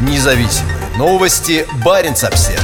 Независимые новости. Барин обсерва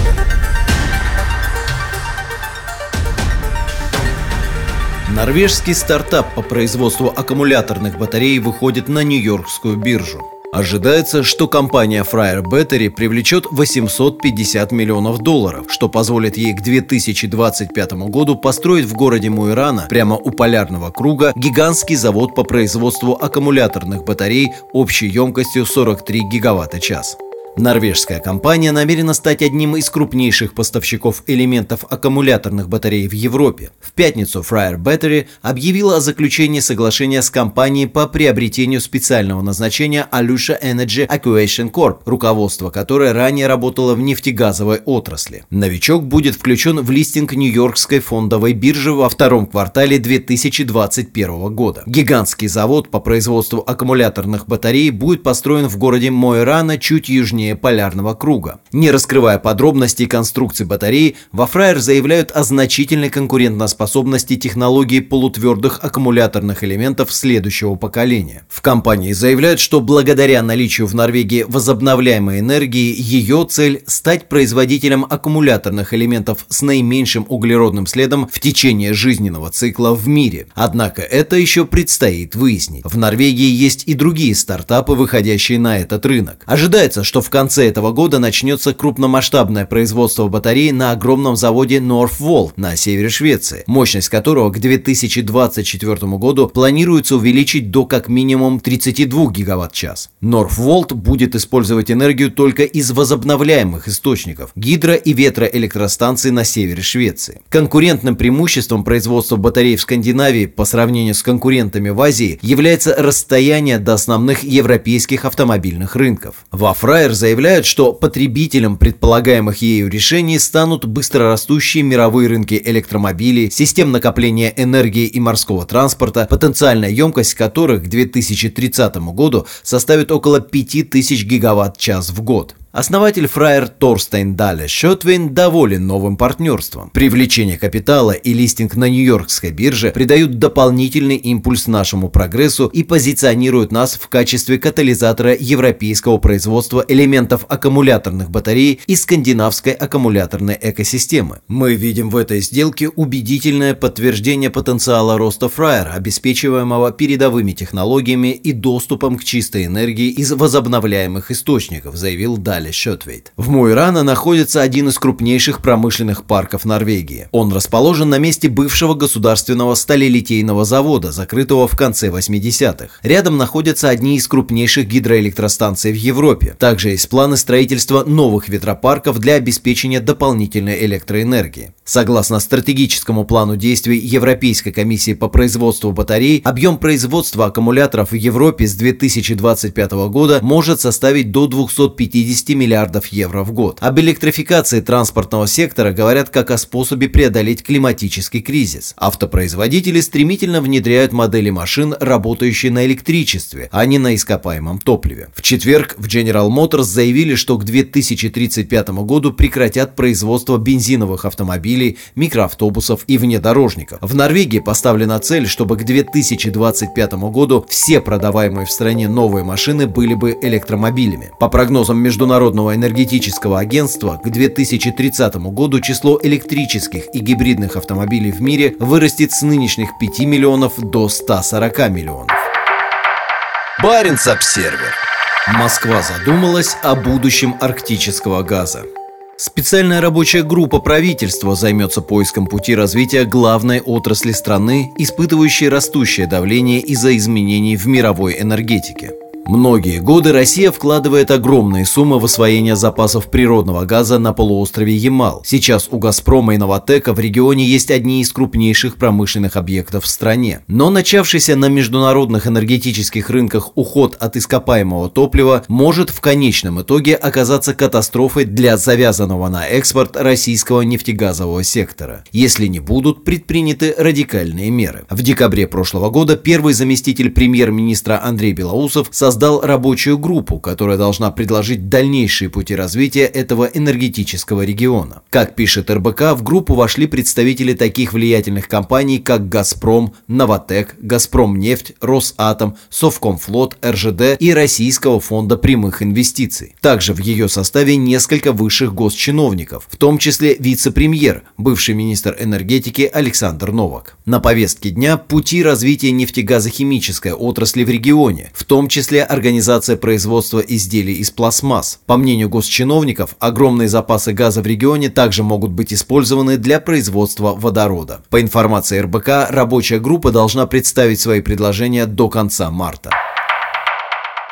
Норвежский стартап по производству аккумуляторных батарей выходит на Нью-Йоркскую биржу. Ожидается, что компания Fryer Battery привлечет 850 миллионов долларов, что позволит ей к 2025 году построить в городе Муирана, прямо у полярного круга, гигантский завод по производству аккумуляторных батарей общей емкостью 43 гигаватта-час. Норвежская компания намерена стать одним из крупнейших поставщиков элементов аккумуляторных батарей в Европе. В пятницу Fryer Battery объявила о заключении соглашения с компанией по приобретению специального назначения Alusha Energy Acquisition Corp, руководство которой ранее работало в нефтегазовой отрасли. Новичок будет включен в листинг Нью-Йоркской фондовой биржи во втором квартале 2021 года. Гигантский завод по производству аккумуляторных батарей будет построен в городе Мойрана чуть южнее южнее полярного круга. Не раскрывая подробностей конструкции батареи, во Фраер заявляют о значительной конкурентоспособности технологии полутвердых аккумуляторных элементов следующего поколения. В компании заявляют, что благодаря наличию в Норвегии возобновляемой энергии, ее цель – стать производителем аккумуляторных элементов с наименьшим углеродным следом в течение жизненного цикла в мире. Однако это еще предстоит выяснить. В Норвегии есть и другие стартапы, выходящие на этот рынок. Ожидается, что в в конце этого года начнется крупномасштабное производство батарей на огромном заводе Northvolt на севере Швеции, мощность которого к 2024 году планируется увеличить до как минимум 32 гигаватт-час. Northvolt будет использовать энергию только из возобновляемых источников – гидро- и ветроэлектростанций на севере Швеции. Конкурентным преимуществом производства батарей в Скандинавии по сравнению с конкурентами в Азии является расстояние до основных европейских автомобильных рынков. Во Фраер заявляют, что потребителем предполагаемых ею решений станут быстрорастущие мировые рынки электромобилей, систем накопления энергии и морского транспорта, потенциальная емкость которых к 2030 году составит около 5000 гигаватт-час в год. Основатель Фраер Торстейн Дале Шотвейн доволен новым партнерством. Привлечение капитала и листинг на Нью-Йоркской бирже придают дополнительный импульс нашему прогрессу и позиционируют нас в качестве катализатора европейского производства элементов аккумуляторных батарей и скандинавской аккумуляторной экосистемы. Мы видим в этой сделке убедительное подтверждение потенциала роста Фраер, обеспечиваемого передовыми технологиями и доступом к чистой энергии из возобновляемых источников, заявил Дале. Далее Шотвейт. В Муйрана находится один из крупнейших промышленных парков Норвегии. Он расположен на месте бывшего государственного сталелитейного завода, закрытого в конце 80-х. Рядом находятся одни из крупнейших гидроэлектростанций в Европе. Также есть планы строительства новых ветропарков для обеспечения дополнительной электроэнергии. Согласно стратегическому плану действий Европейской комиссии по производству батарей, объем производства аккумуляторов в Европе с 2025 года может составить до 250 миллиардов евро в год. Об электрификации транспортного сектора говорят как о способе преодолеть климатический кризис. Автопроизводители стремительно внедряют модели машин, работающие на электричестве, а не на ископаемом топливе. В четверг в General Motors заявили, что к 2035 году прекратят производство бензиновых автомобилей, микроавтобусов и внедорожников. В Норвегии поставлена цель, чтобы к 2025 году все продаваемые в стране новые машины были бы электромобилями. По прогнозам Международного энергетического агентства к 2030 году число электрических и гибридных автомобилей в мире вырастет с нынешних 5 миллионов до 140 миллионов. Баренц-Обсервер. Москва задумалась о будущем арктического газа. Специальная рабочая группа правительства займется поиском пути развития главной отрасли страны, испытывающей растущее давление из-за изменений в мировой энергетике. Многие годы Россия вкладывает огромные суммы в освоение запасов природного газа на полуострове Ямал. Сейчас у «Газпрома» и «Новотека» в регионе есть одни из крупнейших промышленных объектов в стране. Но начавшийся на международных энергетических рынках уход от ископаемого топлива может в конечном итоге оказаться катастрофой для завязанного на экспорт российского нефтегазового сектора, если не будут предприняты радикальные меры. В декабре прошлого года первый заместитель премьер-министра Андрей Белоусов создал создал рабочую группу, которая должна предложить дальнейшие пути развития этого энергетического региона. Как пишет РБК, в группу вошли представители таких влиятельных компаний, как «Газпром», «Новотек», «Газпромнефть», «Росатом», «Совкомфлот», РЖД и Российского фонда прямых инвестиций. Также в ее составе несколько высших госчиновников, в том числе вице-премьер, бывший министр энергетики Александр Новак. На повестке дня пути развития нефтегазохимической отрасли в регионе, в том числе организация производства изделий из пластмасс. По мнению госчиновников, огромные запасы газа в регионе также могут быть использованы для производства водорода. По информации РБК, рабочая группа должна представить свои предложения до конца марта.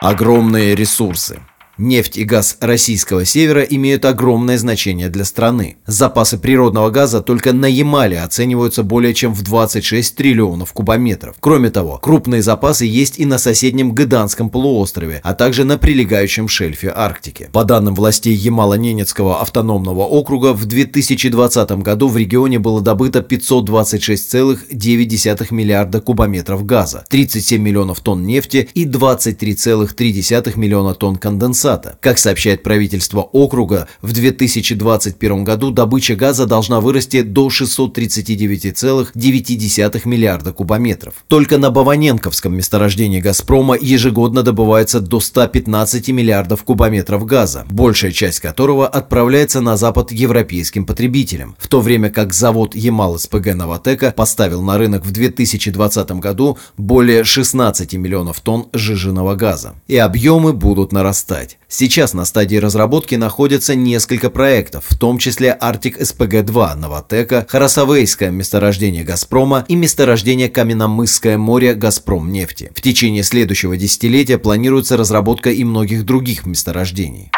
Огромные ресурсы. Нефть и газ российского севера имеют огромное значение для страны. Запасы природного газа только на Ямале оцениваются более чем в 26 триллионов кубометров. Кроме того, крупные запасы есть и на соседнем Гыданском полуострове, а также на прилегающем шельфе Арктики. По данным властей Ямало-Ненецкого автономного округа, в 2020 году в регионе было добыто 526,9 миллиарда кубометров газа, 37 миллионов тонн нефти и 23,3 миллиона тонн конденсата конденсата. Как сообщает правительство округа, в 2021 году добыча газа должна вырасти до 639,9 миллиарда кубометров. Только на Баваненковском месторождении «Газпрома» ежегодно добывается до 115 миллиардов кубометров газа, большая часть которого отправляется на запад европейским потребителям, в то время как завод Ямал-СПГ «Новотека» поставил на рынок в 2020 году более 16 миллионов тонн сжиженного газа. И объемы будут нарастать. Сейчас на стадии разработки находятся несколько проектов, в том числе Арктик СПГ-2 Новотека, Харасавейское месторождение «Газпрома» и месторождение Каменномысское море «Газпром нефти». В течение следующего десятилетия планируется разработка и многих других месторождений.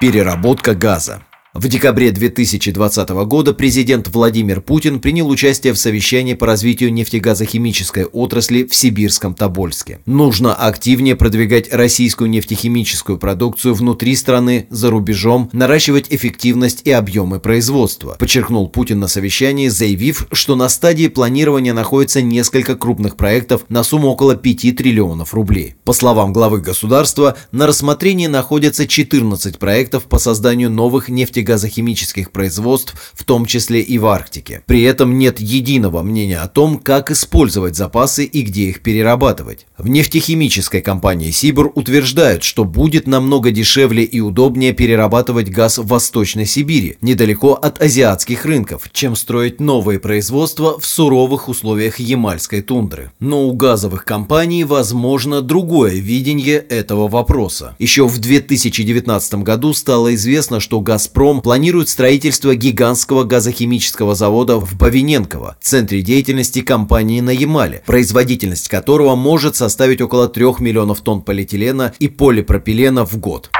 Переработка газа. В декабре 2020 года президент Владимир Путин принял участие в совещании по развитию нефтегазохимической отрасли в Сибирском Тобольске. Нужно активнее продвигать российскую нефтехимическую продукцию внутри страны, за рубежом, наращивать эффективность и объемы производства, подчеркнул Путин на совещании, заявив, что на стадии планирования находится несколько крупных проектов на сумму около 5 триллионов рублей. По словам главы государства, на рассмотрении находятся 14 проектов по созданию новых нефтегазохимических газохимических производств, в том числе и в Арктике. При этом нет единого мнения о том, как использовать запасы и где их перерабатывать. В нефтехимической компании «Сибур» утверждают, что будет намного дешевле и удобнее перерабатывать газ в Восточной Сибири, недалеко от азиатских рынков, чем строить новые производства в суровых условиях ямальской тундры. Но у газовых компаний возможно другое видение этого вопроса. Еще в 2019 году стало известно, что «Газпром» Газпром планирует строительство гигантского газохимического завода в Бавиненково, центре деятельности компании на Ямале, производительность которого может составить около 3 миллионов тонн полиэтилена и полипропилена в год.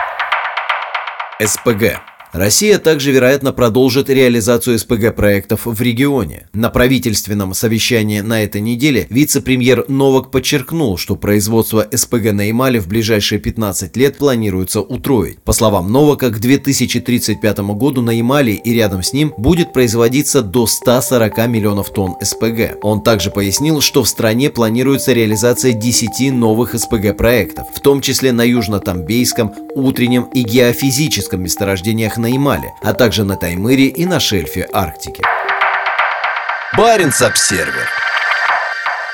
СПГ Россия также, вероятно, продолжит реализацию СПГ-проектов в регионе. На правительственном совещании на этой неделе вице-премьер Новак подчеркнул, что производство СПГ на Ямале в ближайшие 15 лет планируется утроить. По словам Новака, к 2035 году на Ямале и рядом с ним будет производиться до 140 миллионов тонн СПГ. Он также пояснил, что в стране планируется реализация 10 новых СПГ-проектов, в том числе на Южно-Тамбейском, Утреннем и геофизическом месторождениях на на Ямале, а также на Таймыре и на шельфе Арктики. Баренц-Обсервер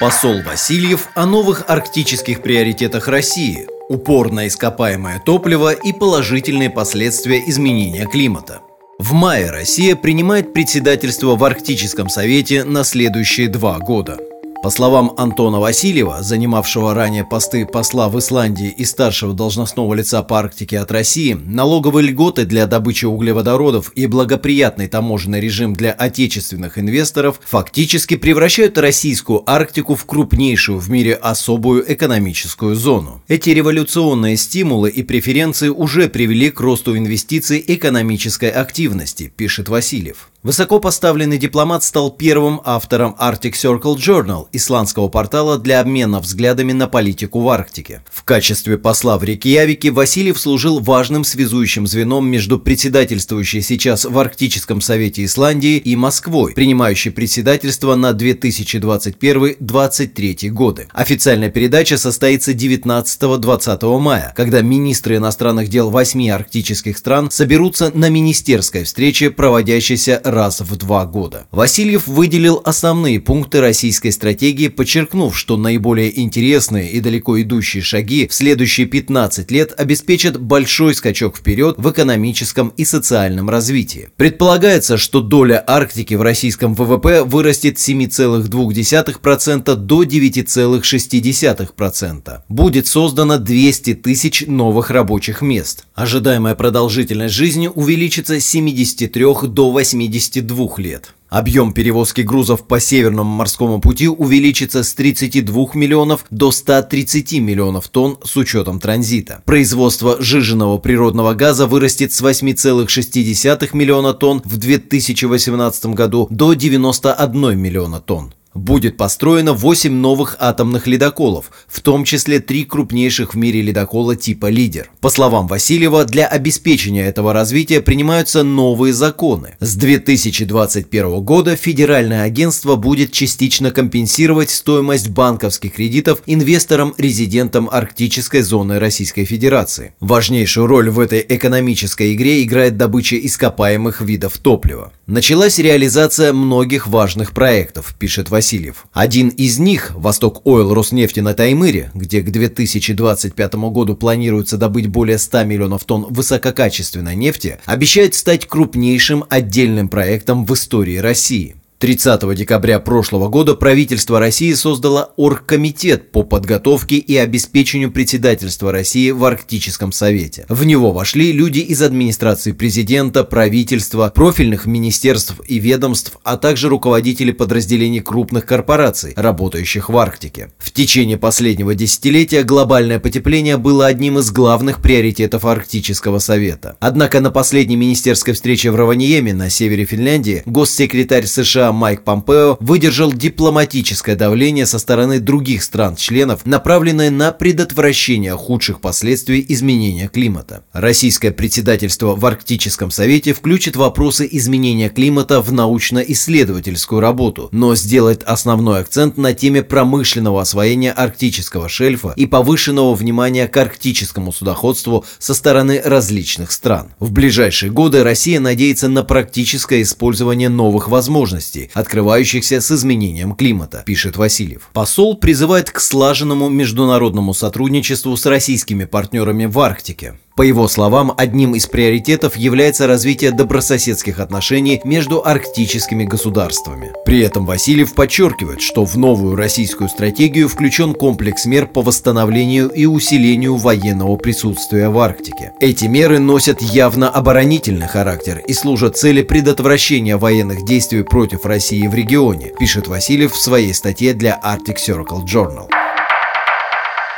Посол Васильев о новых арктических приоритетах России, упор на ископаемое топливо и положительные последствия изменения климата. В мае Россия принимает председательство в Арктическом совете на следующие два года – по словам Антона Васильева, занимавшего ранее посты посла в Исландии и старшего должностного лица по Арктике от России, налоговые льготы для добычи углеводородов и благоприятный таможенный режим для отечественных инвесторов фактически превращают российскую Арктику в крупнейшую в мире особую экономическую зону. Эти революционные стимулы и преференции уже привели к росту инвестиций экономической активности, пишет Васильев. Высокопоставленный дипломат стал первым автором Arctic Circle Journal, исландского портала для обмена взглядами на политику в Арктике. В качестве посла в Рейкьявике Васильев служил важным связующим звеном между председательствующей сейчас в Арктическом совете Исландии и Москвой, принимающей председательство на 2021-2023 годы. Официальная передача состоится 19-20 мая, когда министры иностранных дел восьми арктических стран соберутся на министерской встрече, проводящейся раз в два года. Васильев выделил основные пункты российской стратегии, подчеркнув, что наиболее интересные и далеко идущие шаги в следующие 15 лет обеспечат большой скачок вперед в экономическом и социальном развитии. Предполагается, что доля Арктики в российском ВВП вырастет с 7,2% до 9,6%. Будет создано 200 тысяч новых рабочих мест. Ожидаемая продолжительность жизни увеличится с 73 до 80 52 лет. Объем перевозки грузов по Северному морскому пути увеличится с 32 миллионов до 130 миллионов тонн с учетом транзита. Производство жиженного природного газа вырастет с 8,6 миллиона тонн в 2018 году до 91 миллиона тонн. Будет построено 8 новых атомных ледоколов, в том числе три крупнейших в мире ледокола типа «Лидер». По словам Васильева, для обеспечения этого развития принимаются новые законы. С 2021 года Федеральное агентство будет частично компенсировать стоимость банковских кредитов инвесторам-резидентам арктической зоны Российской Федерации. Важнейшую роль в этой экономической игре играет добыча ископаемых видов топлива. Началась реализация многих важных проектов, пишет Васильев Васильев. Один из них, Восток Ойл Роснефти на Таймыре, где к 2025 году планируется добыть более 100 миллионов тонн высококачественной нефти, обещает стать крупнейшим отдельным проектом в истории России. 30 декабря прошлого года правительство России создало Оргкомитет по подготовке и обеспечению председательства России в Арктическом совете. В него вошли люди из администрации президента, правительства, профильных министерств и ведомств, а также руководители подразделений крупных корпораций, работающих в Арктике. В течение последнего десятилетия глобальное потепление было одним из главных приоритетов Арктического совета. Однако на последней министерской встрече в Раваньеме на севере Финляндии госсекретарь США Майк Помпео выдержал дипломатическое давление со стороны других стран-членов, направленное на предотвращение худших последствий изменения климата. Российское председательство в Арктическом совете включит вопросы изменения климата в научно-исследовательскую работу, но сделает основной акцент на теме промышленного освоения арктического шельфа и повышенного внимания к арктическому судоходству со стороны различных стран. В ближайшие годы Россия надеется на практическое использование новых возможностей, возможностей, открывающихся с изменением климата, пишет Васильев. Посол призывает к слаженному международному сотрудничеству с российскими партнерами в Арктике. По его словам, одним из приоритетов является развитие добрососедских отношений между арктическими государствами. При этом Васильев подчеркивает, что в новую российскую стратегию включен комплекс мер по восстановлению и усилению военного присутствия в Арктике. Эти меры носят явно оборонительный характер и служат цели предотвращения военных действий против России в регионе, пишет Васильев в своей статье для Arctic Circle Journal.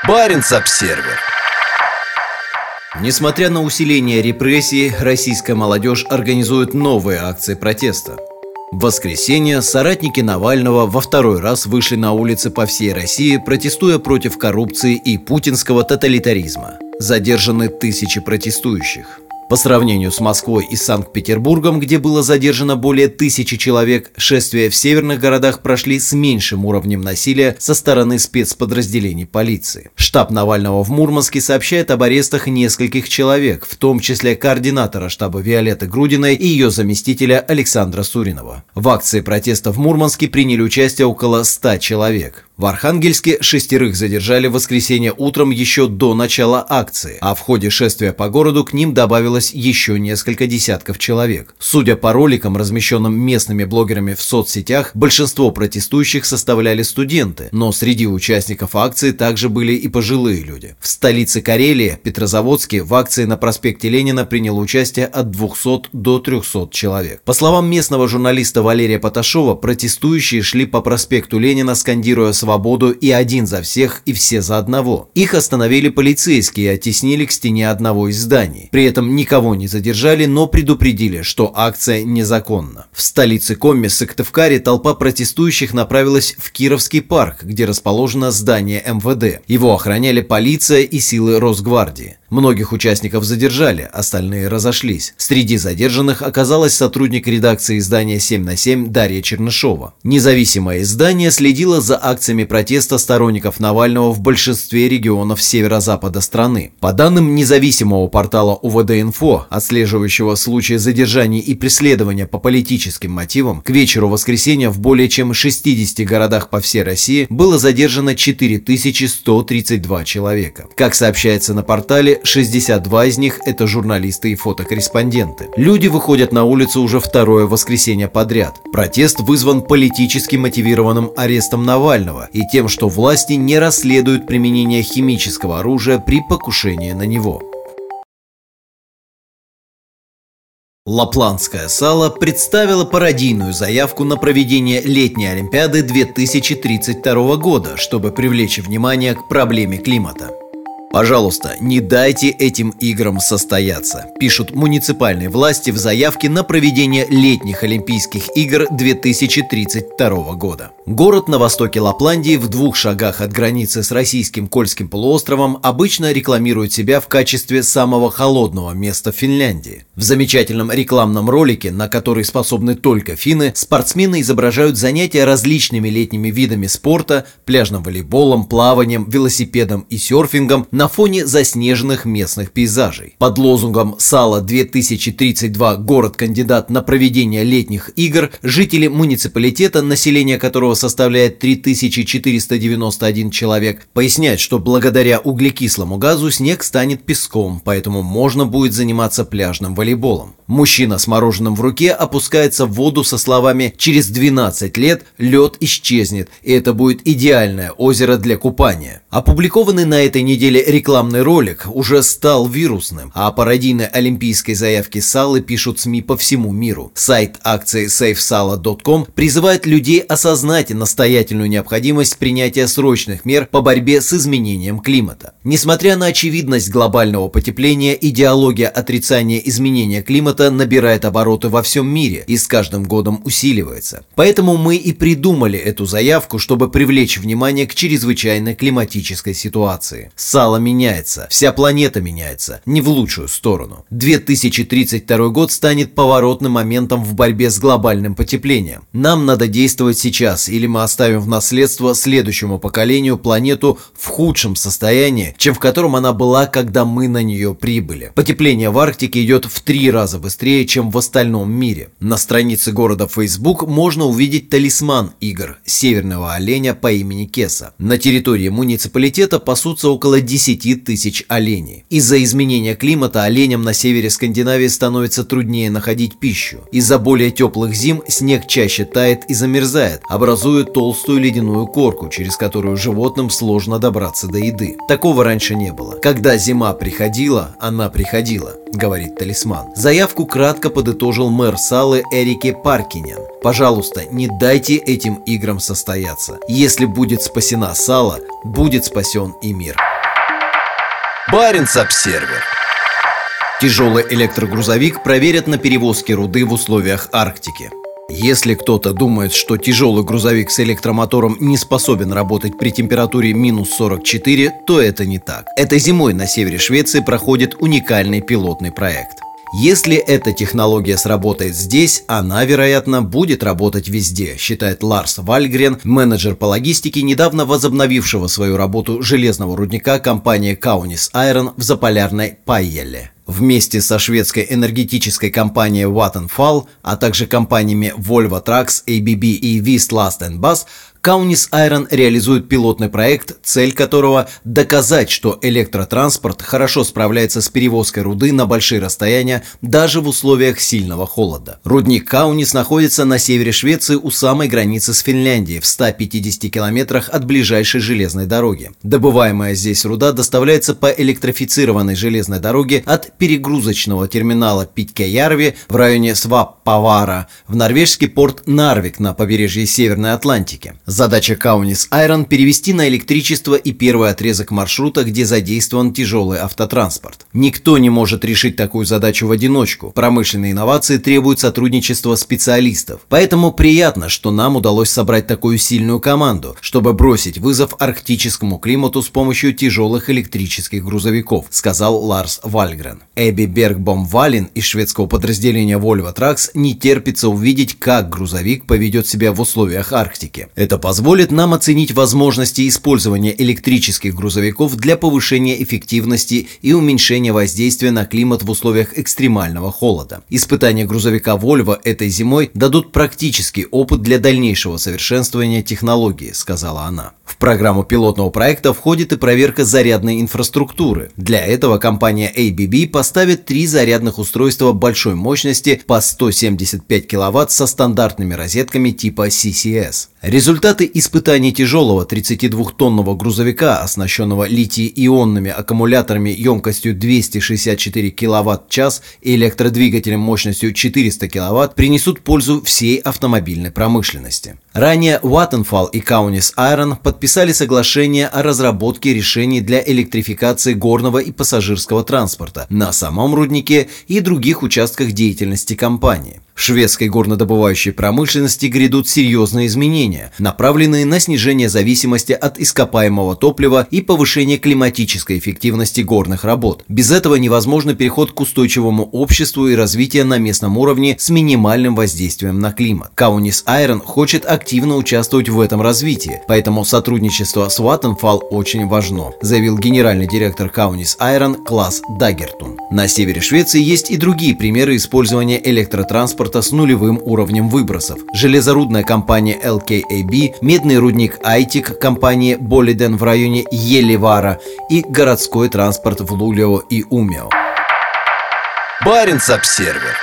Баренц-Обсервер Несмотря на усиление репрессий, российская молодежь организует новые акции протеста. В воскресенье соратники Навального во второй раз вышли на улицы по всей России, протестуя против коррупции и путинского тоталитаризма. Задержаны тысячи протестующих. По сравнению с Москвой и Санкт-Петербургом, где было задержано более тысячи человек, шествия в северных городах прошли с меньшим уровнем насилия со стороны спецподразделений полиции. Штаб Навального в Мурманске сообщает об арестах нескольких человек, в том числе координатора штаба Виолетты Грудиной и ее заместителя Александра Суринова. В акции протеста в Мурманске приняли участие около 100 человек. В Архангельске шестерых задержали в воскресенье утром еще до начала акции, а в ходе шествия по городу к ним добавилось еще несколько десятков человек. Судя по роликам, размещенным местными блогерами в соцсетях, большинство протестующих составляли студенты, но среди участников акции также были и пожилые люди. В столице Карелии, Петрозаводске, в акции на проспекте Ленина приняло участие от 200 до 300 человек. По словам местного журналиста Валерия Поташова, протестующие шли по проспекту Ленина, скандируя свободу и один за всех, и все за одного. Их остановили полицейские и оттеснили к стене одного из зданий. При этом никого не задержали, но предупредили, что акция незаконна. В столице Коми, Сыктывкаре, толпа протестующих направилась в Кировский парк, где расположено здание МВД. Его охраняли полиция и силы Росгвардии. Многих участников задержали, остальные разошлись. Среди задержанных оказалась сотрудник редакции издания 7 на 7 Дарья Чернышова. Независимое издание следило за акциями протеста сторонников Навального в большинстве регионов северо-запада страны. По данным независимого портала УВД-Инфо, отслеживающего случаи задержаний и преследования по политическим мотивам, к вечеру воскресенья в более чем 60 городах по всей России было задержано 4132 человека. Как сообщается на портале, 62 из них – это журналисты и фотокорреспонденты. Люди выходят на улицу уже второе воскресенье подряд. Протест вызван политически мотивированным арестом Навального и тем, что власти не расследуют применение химического оружия при покушении на него. Лапландская сала представила пародийную заявку на проведение летней Олимпиады 2032 года, чтобы привлечь внимание к проблеме климата. Пожалуйста, не дайте этим играм состояться, пишут муниципальные власти в заявке на проведение летних Олимпийских игр 2032 года. Город на востоке Лапландии в двух шагах от границы с российским Кольским полуостровом обычно рекламирует себя в качестве самого холодного места в Финляндии. В замечательном рекламном ролике, на который способны только финны, спортсмены изображают занятия различными летними видами спорта, пляжным волейболом, плаванием, велосипедом и серфингом на на фоне заснеженных местных пейзажей. Под лозунгом «Сало-2032. Город-кандидат на проведение летних игр» жители муниципалитета, население которого составляет 3491 человек, поясняют, что благодаря углекислому газу снег станет песком, поэтому можно будет заниматься пляжным волейболом. Мужчина с мороженым в руке опускается в воду со словами «Через 12 лет лед исчезнет, и это будет идеальное озеро для купания». Опубликованный на этой неделе рекламный ролик уже стал вирусным, а о пародийной олимпийской заявке Салы пишут СМИ по всему миру. Сайт акции safesala.com призывает людей осознать настоятельную необходимость принятия срочных мер по борьбе с изменением климата. Несмотря на очевидность глобального потепления, идеология отрицания изменения климата набирает обороты во всем мире и с каждым годом усиливается. Поэтому мы и придумали эту заявку, чтобы привлечь внимание к чрезвычайной климатической ситуации. Сала меняется, вся планета меняется, не в лучшую сторону. 2032 год станет поворотным моментом в борьбе с глобальным потеплением. Нам надо действовать сейчас, или мы оставим в наследство следующему поколению планету в худшем состоянии, чем в котором она была, когда мы на нее прибыли. Потепление в Арктике идет в три раза быстрее, чем в остальном мире. На странице города Facebook можно увидеть талисман игр – северного оленя по имени Кеса. На территории муниципалитета пасутся около 10 10 тысяч оленей. Из-за изменения климата оленям на севере Скандинавии становится труднее находить пищу. Из-за более теплых зим снег чаще тает и замерзает, образуя толстую ледяную корку, через которую животным сложно добраться до еды. Такого раньше не было. Когда зима приходила, она приходила, говорит талисман. Заявку кратко подытожил мэр Салы Эрике Паркинен. Пожалуйста, не дайте этим играм состояться. Если будет спасена Сала, будет спасен и мир. Баренц-Обсервер. Тяжелый электрогрузовик проверят на перевозке руды в условиях Арктики. Если кто-то думает, что тяжелый грузовик с электромотором не способен работать при температуре минус 44, то это не так. Этой зимой на севере Швеции проходит уникальный пилотный проект. Если эта технология сработает здесь, она, вероятно, будет работать везде, считает Ларс Вальгрен, менеджер по логистике, недавно возобновившего свою работу железного рудника компании Kaunis Iron в заполярной Пайеле. Вместе со шведской энергетической компанией Vattenfall, а также компаниями Volvo Trucks, ABB и Vist Last Bus Каунис Айрон реализует пилотный проект, цель которого – доказать, что электротранспорт хорошо справляется с перевозкой руды на большие расстояния даже в условиях сильного холода. Рудник Каунис находится на севере Швеции у самой границы с Финляндией в 150 километрах от ближайшей железной дороги. Добываемая здесь руда доставляется по электрифицированной железной дороге от перегрузочного терминала Питкеярви в районе Сваппавара в норвежский порт Нарвик на побережье Северной Атлантики. Задача Каунис Айрон – перевести на электричество и первый отрезок маршрута, где задействован тяжелый автотранспорт. Никто не может решить такую задачу в одиночку. Промышленные инновации требуют сотрудничества специалистов. Поэтому приятно, что нам удалось собрать такую сильную команду, чтобы бросить вызов арктическому климату с помощью тяжелых электрических грузовиков, сказал Ларс Вальгрен. Эбби Бергбом Валин из шведского подразделения Volvo Trucks не терпится увидеть, как грузовик поведет себя в условиях Арктики. Это позволит нам оценить возможности использования электрических грузовиков для повышения эффективности и уменьшения воздействия на климат в условиях экстремального холода. Испытания грузовика Volvo этой зимой дадут практический опыт для дальнейшего совершенствования технологии, сказала она. В программу пилотного проекта входит и проверка зарядной инфраструктуры. Для этого компания ABB поставит три зарядных устройства большой мощности по 175 кВт со стандартными розетками типа CCS. Результаты испытаний тяжелого 32-тонного грузовика, оснащенного литий-ионными аккумуляторами емкостью 264 кВт-час и электродвигателем мощностью 400 кВт, принесут пользу всей автомобильной промышленности. Ранее Vattenfall и Kaunis Iron подписали соглашение о разработке решений для электрификации горного и пассажирского транспорта на самом руднике и других участках деятельности компании. В шведской горнодобывающей промышленности грядут серьезные изменения, направленные на снижение зависимости от ископаемого топлива и повышение климатической эффективности горных работ. Без этого невозможно переход к устойчивому обществу и развитие на местном уровне с минимальным воздействием на климат. Каунис Айрон хочет активно участвовать в этом развитии, поэтому сотрудничество с Vattenfall очень важно, заявил генеральный директор Каунис Айрон Класс Дагертун. На севере Швеции есть и другие примеры использования электротранспорта транспорта с нулевым уровнем выбросов. Железорудная компания LKAB, медный рудник Айтик компании Болиден в районе Елевара и городской транспорт в Лулио и Умео. Баренц-Обсервер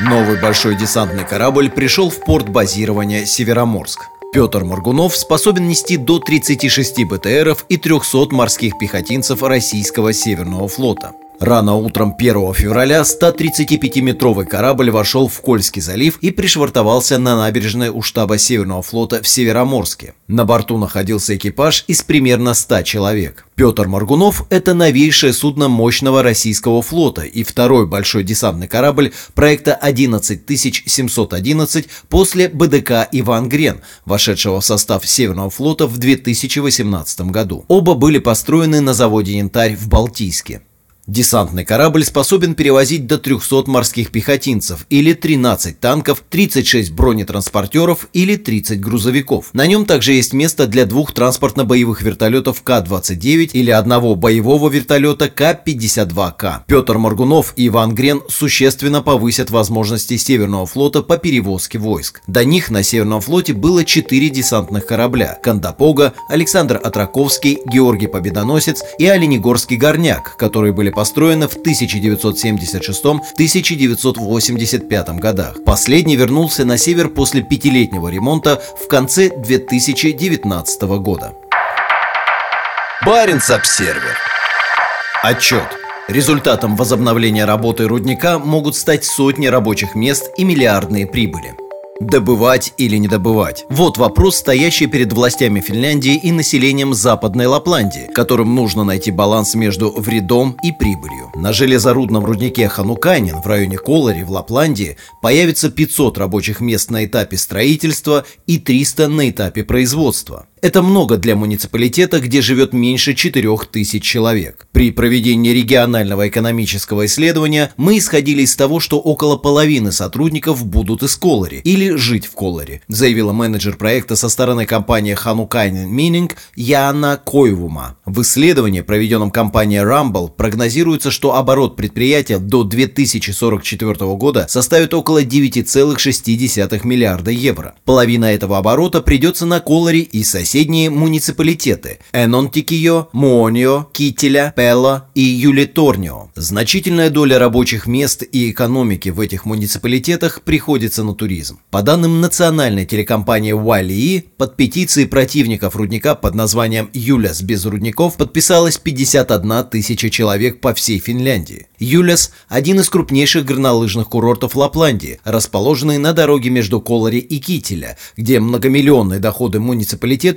Новый большой десантный корабль пришел в порт базирования Североморск. Петр Моргунов способен нести до 36 БТРов и 300 морских пехотинцев российского Северного флота. Рано утром 1 февраля 135-метровый корабль вошел в Кольский залив и пришвартовался на набережной у штаба Северного флота в Североморске. На борту находился экипаж из примерно 100 человек. Петр Моргунов – это новейшее судно мощного российского флота и второй большой десантный корабль проекта 11711 после БДК «Иван Грен», вошедшего в состав Северного флота в 2018 году. Оба были построены на заводе «Янтарь» в Балтийске. Десантный корабль способен перевозить до 300 морских пехотинцев или 13 танков, 36 бронетранспортеров или 30 грузовиков. На нем также есть место для двух транспортно-боевых вертолетов К-29 или одного боевого вертолета К-52К. Петр Моргунов и Иван Грен существенно повысят возможности Северного флота по перевозке войск. До них на Северном флоте было 4 десантных корабля – Кандапога, Александр Атраковский, Георгий Победоносец и Оленегорский горняк, которые были построена в 1977-1985 годах. Последний вернулся на север после пятилетнего ремонта в конце 2019 года. Баренц-Обсервер Отчет. Результатом возобновления работы рудника могут стать сотни рабочих мест и миллиардные прибыли. Добывать или не добывать? Вот вопрос, стоящий перед властями Финляндии и населением Западной Лапландии, которым нужно найти баланс между вредом и прибылью. На железорудном руднике Ханукайнин в районе Колори в Лапландии появится 500 рабочих мест на этапе строительства и 300 на этапе производства. Это много для муниципалитета, где живет меньше 4000 человек. При проведении регионального экономического исследования мы исходили из того, что около половины сотрудников будут из Колори или жить в Колори, заявила менеджер проекта со стороны компании Ханукайнен Мининг Яна Койвума. В исследовании, проведенном компанией Rumble, прогнозируется, что оборот предприятия до 2044 года составит около 9,6 миллиарда евро. Половина этого оборота придется на Колори и соседей соседние муниципалитеты – Энонтикио, Муонио, Кителя, Пелло и Юлиторнио. Значительная доля рабочих мест и экономики в этих муниципалитетах приходится на туризм. По данным национальной телекомпании Wiley, под петицией противников рудника под названием «Юляс без рудников» подписалось 51 тысяча человек по всей Финляндии. Юляс – один из крупнейших горнолыжных курортов Лапландии, расположенный на дороге между Колори и Кителя, где многомиллионные доходы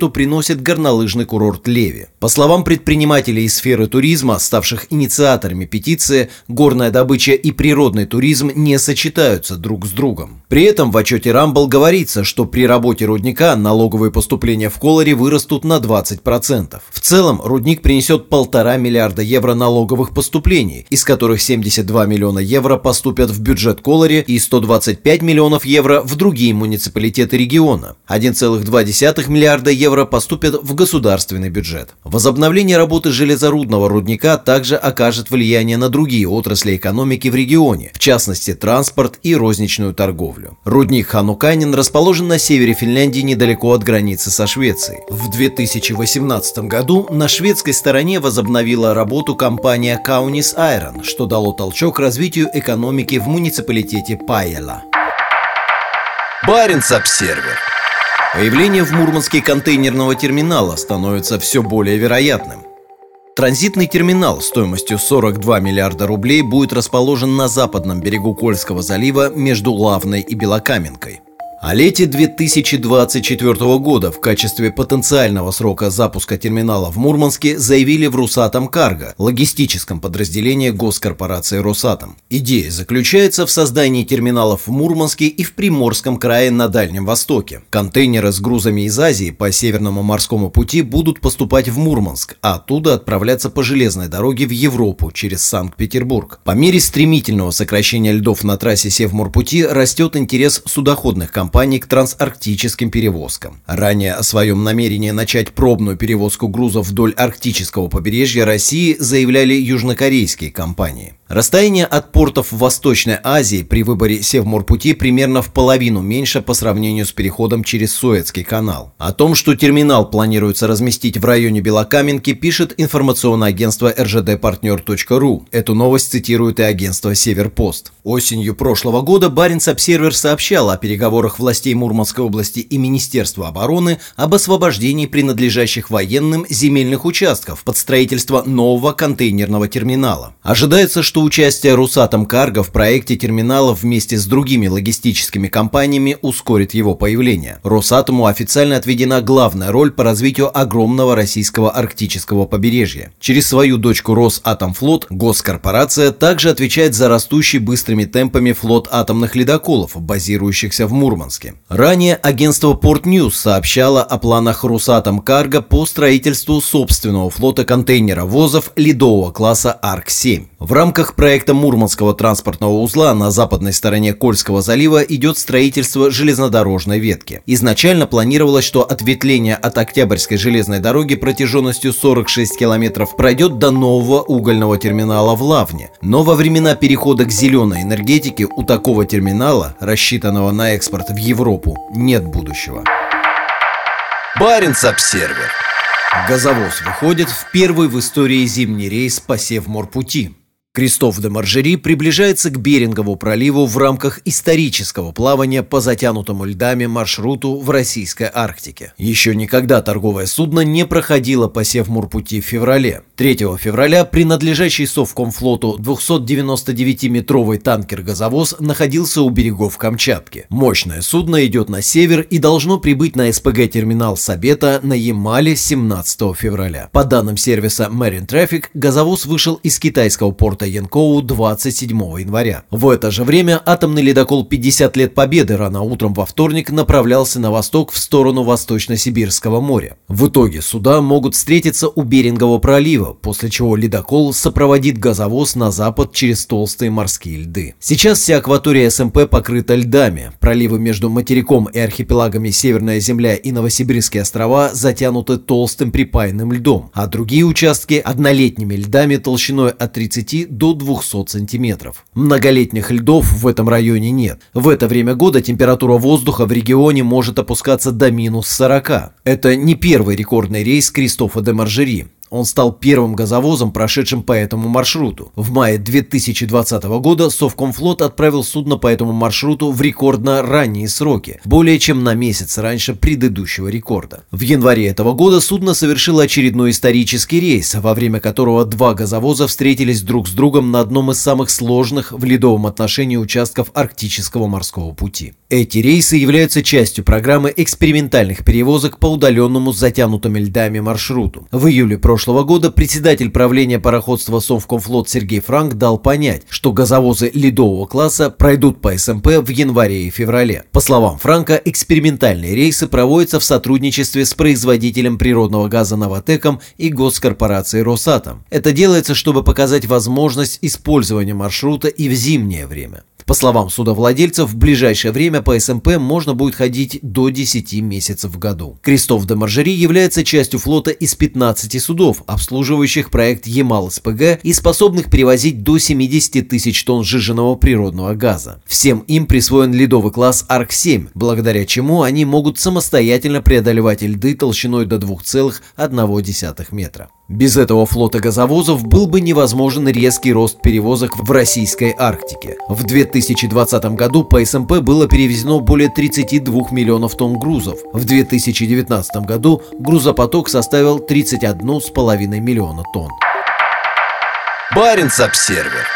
муниципалитету приносит горнолыжный курорт Леви. По словам предпринимателей из сферы туризма, ставших инициаторами петиции, горная добыча и природный туризм не сочетаются друг с другом. При этом в отчете Рамбл говорится, что при работе рудника налоговые поступления в Колоре вырастут на 20%. В целом, рудник принесет полтора миллиарда евро налоговых поступлений, из которых которых 72 миллиона евро поступят в бюджет Колори и 125 миллионов евро в другие муниципалитеты региона. 1,2 миллиарда евро поступят в государственный бюджет. Возобновление работы железорудного рудника также окажет влияние на другие отрасли экономики в регионе, в частности транспорт и розничную торговлю. Рудник Хануканин расположен на севере Финляндии недалеко от границы со Швецией. В 2018 году на шведской стороне возобновила работу компания Kaunis Iron, что дало толчок развитию экономики в муниципалитете Пайела. Баренц-обсервер Появление в Мурманске контейнерного терминала становится все более вероятным. Транзитный терминал стоимостью 42 миллиарда рублей будет расположен на западном берегу Кольского залива между Лавной и Белокаменкой. О лете 2024 года в качестве потенциального срока запуска терминала в Мурманске заявили в Русатом Карго, логистическом подразделении госкорпорации Росатом. Идея заключается в создании терминалов в Мурманске и в Приморском крае на Дальнем Востоке. Контейнеры с грузами из Азии по Северному морскому пути будут поступать в Мурманск, а оттуда отправляться по железной дороге в Европу через Санкт-Петербург. По мере стремительного сокращения льдов на трассе Севморпути растет интерес судоходных компаний компаний к трансарктическим перевозкам. Ранее о своем намерении начать пробную перевозку грузов вдоль арктического побережья России заявляли южнокорейские компании. Расстояние от портов в Восточной Азии при выборе Севморпути примерно в половину меньше по сравнению с переходом через Суэцкий канал. О том, что терминал планируется разместить в районе Белокаменки, пишет информационное агентство rgdpartner.ru. Эту новость цитирует и агентство Северпост. Осенью прошлого года Баренц Обсервер сообщал о переговорах властей Мурманской области и Министерства обороны об освобождении принадлежащих военным земельных участков под строительство нового контейнерного терминала. Ожидается, что что участие Русатом Карго в проекте терминала вместе с другими логистическими компаниями ускорит его появление. Росатому официально отведена главная роль по развитию огромного российского арктического побережья. Через свою дочку Росатомфлот госкорпорация также отвечает за растущий быстрыми темпами флот атомных ледоколов, базирующихся в Мурманске. Ранее агентство Port News сообщало о планах Русатом Карго по строительству собственного флота контейнеровозов ледового класса Арк-7. В рамках рамках проекта Мурманского транспортного узла на западной стороне Кольского залива идет строительство железнодорожной ветки. Изначально планировалось, что ответвление от Октябрьской железной дороги протяженностью 46 километров пройдет до нового угольного терминала в Лавне. Но во времена перехода к зеленой энергетике у такого терминала, рассчитанного на экспорт в Европу, нет будущего. Баренц-обсервер Газовоз выходит в первый в истории зимний рейс по Севморпути. Кристоф де Маржери приближается к Берингову проливу в рамках исторического плавания по затянутому льдами маршруту в российской Арктике. Еще никогда торговое судно не проходило по Севморпути в феврале. 3 февраля принадлежащий Совкомфлоту 299-метровый танкер-газовоз находился у берегов Камчатки. Мощное судно идет на север и должно прибыть на СПГ-терминал Сабета на Ямале 17 февраля. По данным сервиса Marine Traffic, газовоз вышел из китайского порта порта Янкоу 27 января. В это же время атомный ледокол «50 лет Победы» рано утром во вторник направлялся на восток в сторону Восточно-Сибирского моря. В итоге суда могут встретиться у Берингового пролива, после чего ледокол сопроводит газовоз на запад через толстые морские льды. Сейчас вся акватория СМП покрыта льдами. Проливы между материком и архипелагами Северная Земля и Новосибирские острова затянуты толстым припаянным льдом, а другие участки – однолетними льдами толщиной от 30 до 200 сантиметров. Многолетних льдов в этом районе нет. В это время года температура воздуха в регионе может опускаться до минус 40. Это не первый рекордный рейс Кристофа де Маржери. Он стал первым газовозом, прошедшим по этому маршруту. В мае 2020 года Совкомфлот отправил судно по этому маршруту в рекордно ранние сроки, более чем на месяц раньше предыдущего рекорда. В январе этого года судно совершило очередной исторический рейс, во время которого два газовоза встретились друг с другом на одном из самых сложных в ледовом отношении участков Арктического морского пути. Эти рейсы являются частью программы экспериментальных перевозок по удаленному затянутыми льдами маршруту. В июле прошлого года председатель правления пароходства Совкомфлот Сергей Франк дал понять, что газовозы ледового класса пройдут по СМП в январе и феврале. По словам Франка, экспериментальные рейсы проводятся в сотрудничестве с производителем природного газа «Новотеком» и госкорпорацией «Росатом». Это делается, чтобы показать возможность использования маршрута и в зимнее время. По словам судовладельцев, в ближайшее время по СМП можно будет ходить до 10 месяцев в году. Крестов де Маржери является частью флота из 15 судов, обслуживающих проект Ямал-СПГ и способных перевозить до 70 тысяч тонн сжиженного природного газа. Всем им присвоен ледовый класс Арк-7, благодаря чему они могут самостоятельно преодолевать льды толщиной до 2,1 метра. Без этого флота газовозов был бы невозможен резкий рост перевозок в российской Арктике. В 2020 году по СМП было перевезено более 32 миллионов тонн грузов. В 2019 году грузопоток составил 31,5 миллиона тонн. Баренц-Обсервер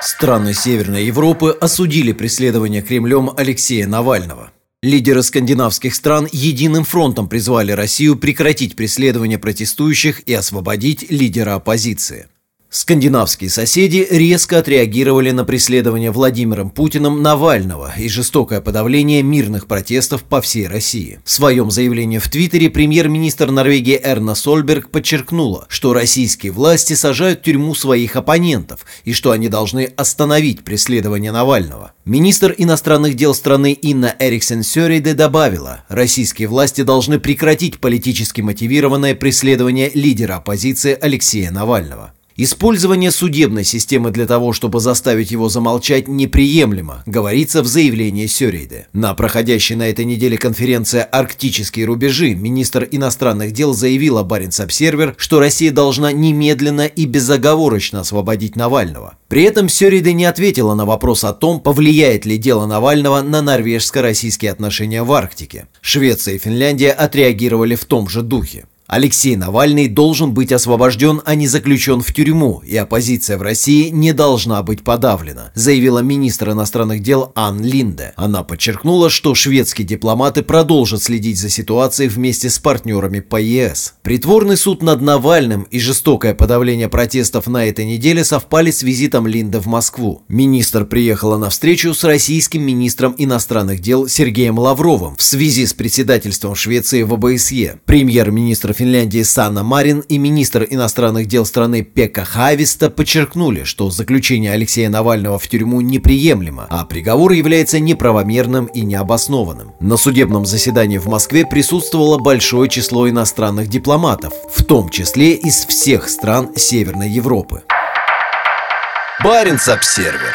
Страны Северной Европы осудили преследование Кремлем Алексея Навального. Лидеры скандинавских стран единым фронтом призвали Россию прекратить преследование протестующих и освободить лидера оппозиции. Скандинавские соседи резко отреагировали на преследование Владимиром Путиным Навального и жестокое подавление мирных протестов по всей России. В своем заявлении в Твиттере премьер-министр Норвегии Эрна Сольберг подчеркнула, что российские власти сажают в тюрьму своих оппонентов и что они должны остановить преследование Навального. Министр иностранных дел страны Инна Эриксен Сёрейде добавила, российские власти должны прекратить политически мотивированное преследование лидера оппозиции Алексея Навального. Использование судебной системы для того, чтобы заставить его замолчать, неприемлемо, говорится в заявлении Сёрейде. На проходящей на этой неделе конференции «Арктические рубежи» министр иностранных дел заявил о Баренц-Обсервер, что Россия должна немедленно и безоговорочно освободить Навального. При этом Сёрейде не ответила на вопрос о том, повлияет ли дело Навального на норвежско-российские отношения в Арктике. Швеция и Финляндия отреагировали в том же духе. Алексей Навальный должен быть освобожден, а не заключен в тюрьму, и оппозиция в России не должна быть подавлена, заявила министр иностранных дел Ан Линде. Она подчеркнула, что шведские дипломаты продолжат следить за ситуацией вместе с партнерами по ЕС. Притворный суд над Навальным и жестокое подавление протестов на этой неделе совпали с визитом Линде в Москву. Министр приехала на встречу с российским министром иностранных дел Сергеем Лавровым в связи с председательством Швеции в ОБСЕ. Премьер-министр Финляндии Санна Марин и министр иностранных дел страны Пека Хависта подчеркнули, что заключение Алексея Навального в тюрьму неприемлемо, а приговор является неправомерным и необоснованным. На судебном заседании в Москве присутствовало большое число иностранных дипломатов, в том числе из всех стран Северной Европы. Баренц-Обсервер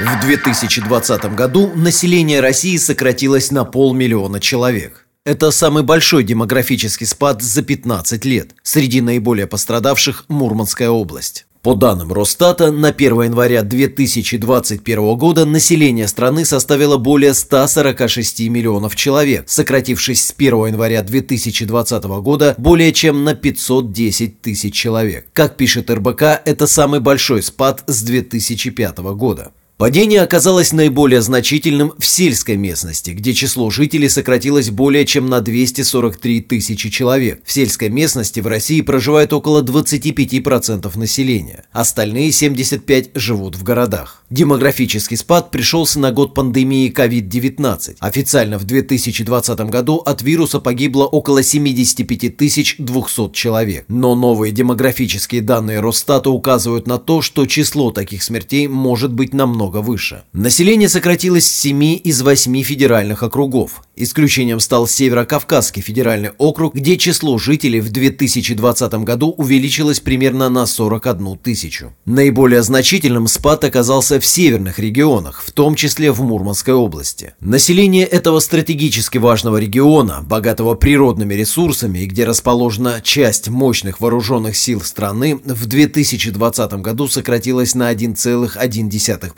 В 2020 году население России сократилось на полмиллиона человек. Это самый большой демографический спад за 15 лет. Среди наиболее пострадавших – Мурманская область. По данным Росстата, на 1 января 2021 года население страны составило более 146 миллионов человек, сократившись с 1 января 2020 года более чем на 510 тысяч человек. Как пишет РБК, это самый большой спад с 2005 года. Падение оказалось наиболее значительным в сельской местности, где число жителей сократилось более чем на 243 тысячи человек. В сельской местности в России проживает около 25% населения. Остальные 75 живут в городах. Демографический спад пришелся на год пандемии COVID-19. Официально в 2020 году от вируса погибло около 75 200 человек. Но новые демографические данные Росстата указывают на то, что число таких смертей может быть намного намного выше. Население сократилось с 7 из 8 федеральных округов. Исключением стал Северо-Кавказский федеральный округ, где число жителей в 2020 году увеличилось примерно на 41 тысячу. Наиболее значительным спад оказался в северных регионах, в том числе в Мурманской области. Население этого стратегически важного региона, богатого природными ресурсами и где расположена часть мощных вооруженных сил страны, в 2020 году сократилось на 1,1%.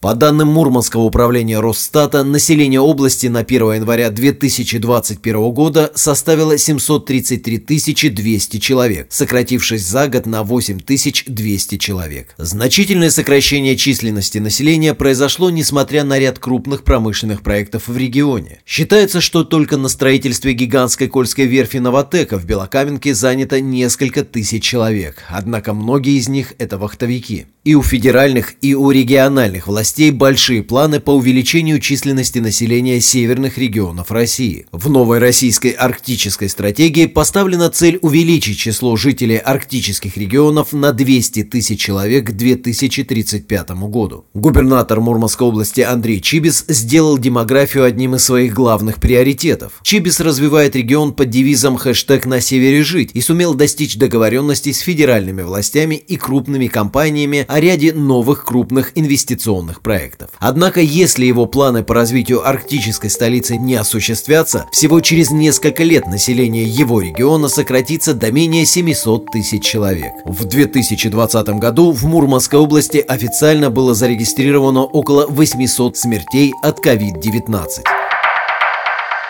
По данным Мурманского управления Росстата, население области на 1 января 2021 года составило 733 200 человек, сократившись за год на 8200 человек. Значительное сокращение численности населения произошло несмотря на ряд крупных промышленных проектов в регионе. Считается, что только на строительстве гигантской кольской верфи «Новотека» в Белокаменке занято несколько тысяч человек, однако многие из них – это вахтовики. И у федеральных, и у региональных властей большие планы по увеличению численности населения северных регионов России. В новой российской арктической стратегии поставлена цель увеличить число жителей арктических регионов на 200 тысяч человек к 2035 году. Губернатор Мурманской области Андрей Чибис сделал демографию одним из своих главных приоритетов. Чибис развивает регион под девизом «хэштег на севере жить» и сумел достичь договоренностей с федеральными властями и крупными компаниями о ряде новых крупных инвестиционных проектов. Однако, если его планы по развитию арктической столицы не осуществятся, всего через несколько лет население его региона сократится до менее 700 тысяч человек. В 2020 году в Мурманской области официально было зарегистрировано около 800 смертей от COVID-19.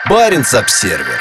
Баренц-Обсервер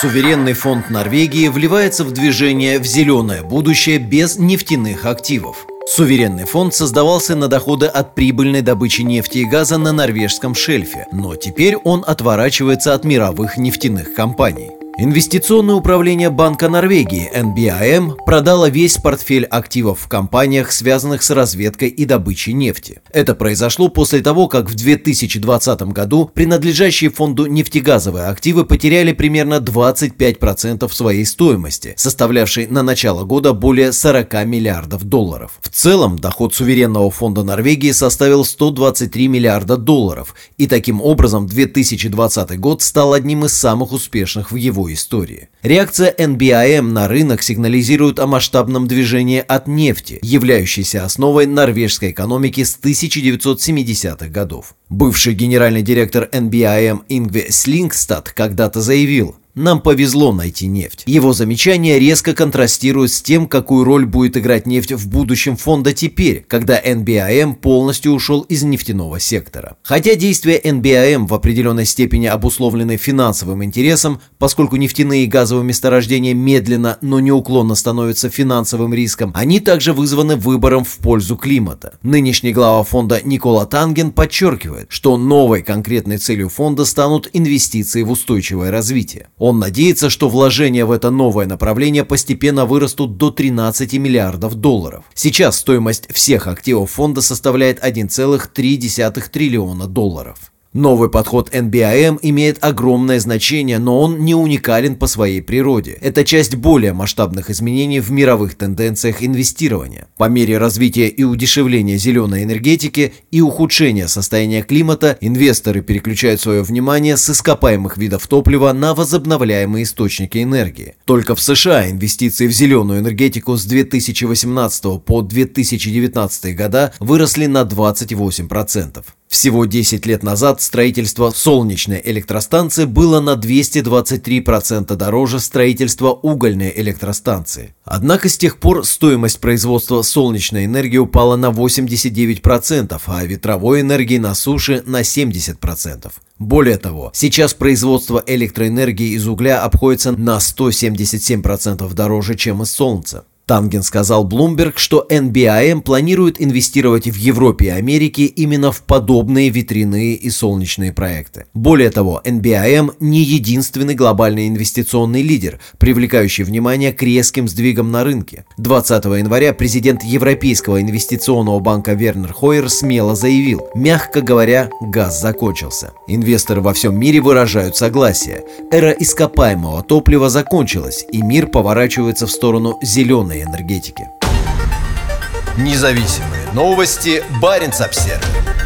Суверенный фонд Норвегии вливается в движение в зеленое будущее без нефтяных активов. Суверенный фонд создавался на доходы от прибыльной добычи нефти и газа на норвежском шельфе, но теперь он отворачивается от мировых нефтяных компаний. Инвестиционное управление Банка Норвегии NBAM продало весь портфель активов в компаниях, связанных с разведкой и добычей нефти. Это произошло после того, как в 2020 году принадлежащие фонду нефтегазовые активы потеряли примерно 25% своей стоимости, составлявшей на начало года более 40 миллиардов долларов. В целом, доход суверенного фонда Норвегии составил 123 миллиарда долларов, и таким образом 2020 год стал одним из самых успешных в его истории. Реакция NBIM на рынок сигнализирует о масштабном движении от нефти, являющейся основой норвежской экономики с 1970-х годов. Бывший генеральный директор NBIM Ингве Слингстад когда-то заявил, нам повезло найти нефть. Его замечание резко контрастирует с тем, какую роль будет играть нефть в будущем фонда теперь, когда NBAM полностью ушел из нефтяного сектора. Хотя действия NBAM в определенной степени обусловлены финансовым интересом, поскольку нефтяные и газовые месторождения медленно, но неуклонно становятся финансовым риском, они также вызваны выбором в пользу климата. Нынешний глава фонда Никола Танген подчеркивает, что новой конкретной целью фонда станут инвестиции в устойчивое развитие. Он надеется, что вложения в это новое направление постепенно вырастут до 13 миллиардов долларов. Сейчас стоимость всех активов фонда составляет 1,3 триллиона долларов. Новый подход NBIM имеет огромное значение, но он не уникален по своей природе. Это часть более масштабных изменений в мировых тенденциях инвестирования. По мере развития и удешевления зеленой энергетики и ухудшения состояния климата, инвесторы переключают свое внимание с ископаемых видов топлива на возобновляемые источники энергии. Только в США инвестиции в зеленую энергетику с 2018 по 2019 года выросли на 28%. Всего 10 лет назад строительство солнечной электростанции было на 223% дороже строительства угольной электростанции. Однако с тех пор стоимость производства солнечной энергии упала на 89%, а ветровой энергии на суше на 70%. Более того, сейчас производство электроэнергии из угля обходится на 177% дороже, чем из солнца. Танген сказал Bloomberg, что NBAM планирует инвестировать в Европе и Америке именно в подобные ветряные и солнечные проекты. Более того, NBAM не единственный глобальный инвестиционный лидер, привлекающий внимание к резким сдвигам на рынке. 20 января президент Европейского инвестиционного банка Вернер Хойер смело заявил, мягко говоря, газ закончился. Инвесторы во всем мире выражают согласие. Эра ископаемого топлива закончилась, и мир поворачивается в сторону зеленой энергетики. Независимые Новости Баренц-Обсервис